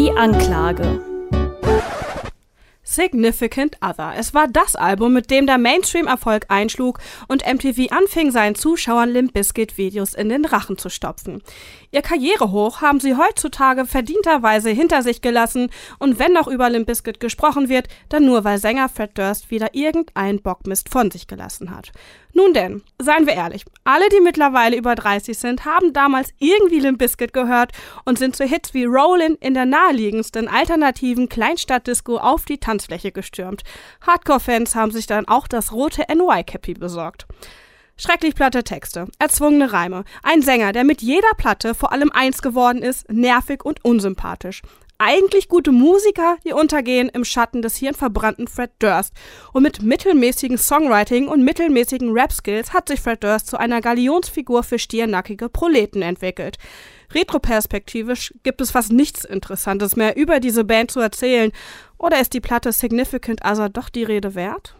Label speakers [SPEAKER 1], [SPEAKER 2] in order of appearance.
[SPEAKER 1] Die Anklage.
[SPEAKER 2] Significant Other. Es war das Album, mit dem der Mainstream-Erfolg einschlug und MTV anfing, seinen Zuschauern Limp Bizkit-Videos in den Rachen zu stopfen. Ihr Karrierehoch haben sie heutzutage verdienterweise hinter sich gelassen und wenn noch über Limp Bizkit gesprochen wird, dann nur, weil Sänger Fred Durst wieder irgendein Bockmist von sich gelassen hat. Nun denn, seien wir ehrlich, alle, die mittlerweile über 30 sind, haben damals irgendwie Limp Bizkit gehört und sind zu Hits wie Rollin' in der naheliegendsten alternativen Kleinstadtdisco auf die Tanzfläche gestürmt. Hardcore-Fans haben sich dann auch das rote NY-Cappy besorgt. Schrecklich platte Texte, erzwungene Reime, ein Sänger, der mit jeder Platte vor allem eins geworden ist, nervig und unsympathisch eigentlich gute Musiker, die untergehen im Schatten des hirnverbrannten Fred Durst. Und mit mittelmäßigen Songwriting und mittelmäßigen Rap-Skills hat sich Fred Durst zu einer Galionsfigur für stiernackige Proleten entwickelt. Retroperspektivisch gibt es fast nichts Interessantes mehr über diese Band zu erzählen. Oder ist die Platte Significant Other doch die Rede wert?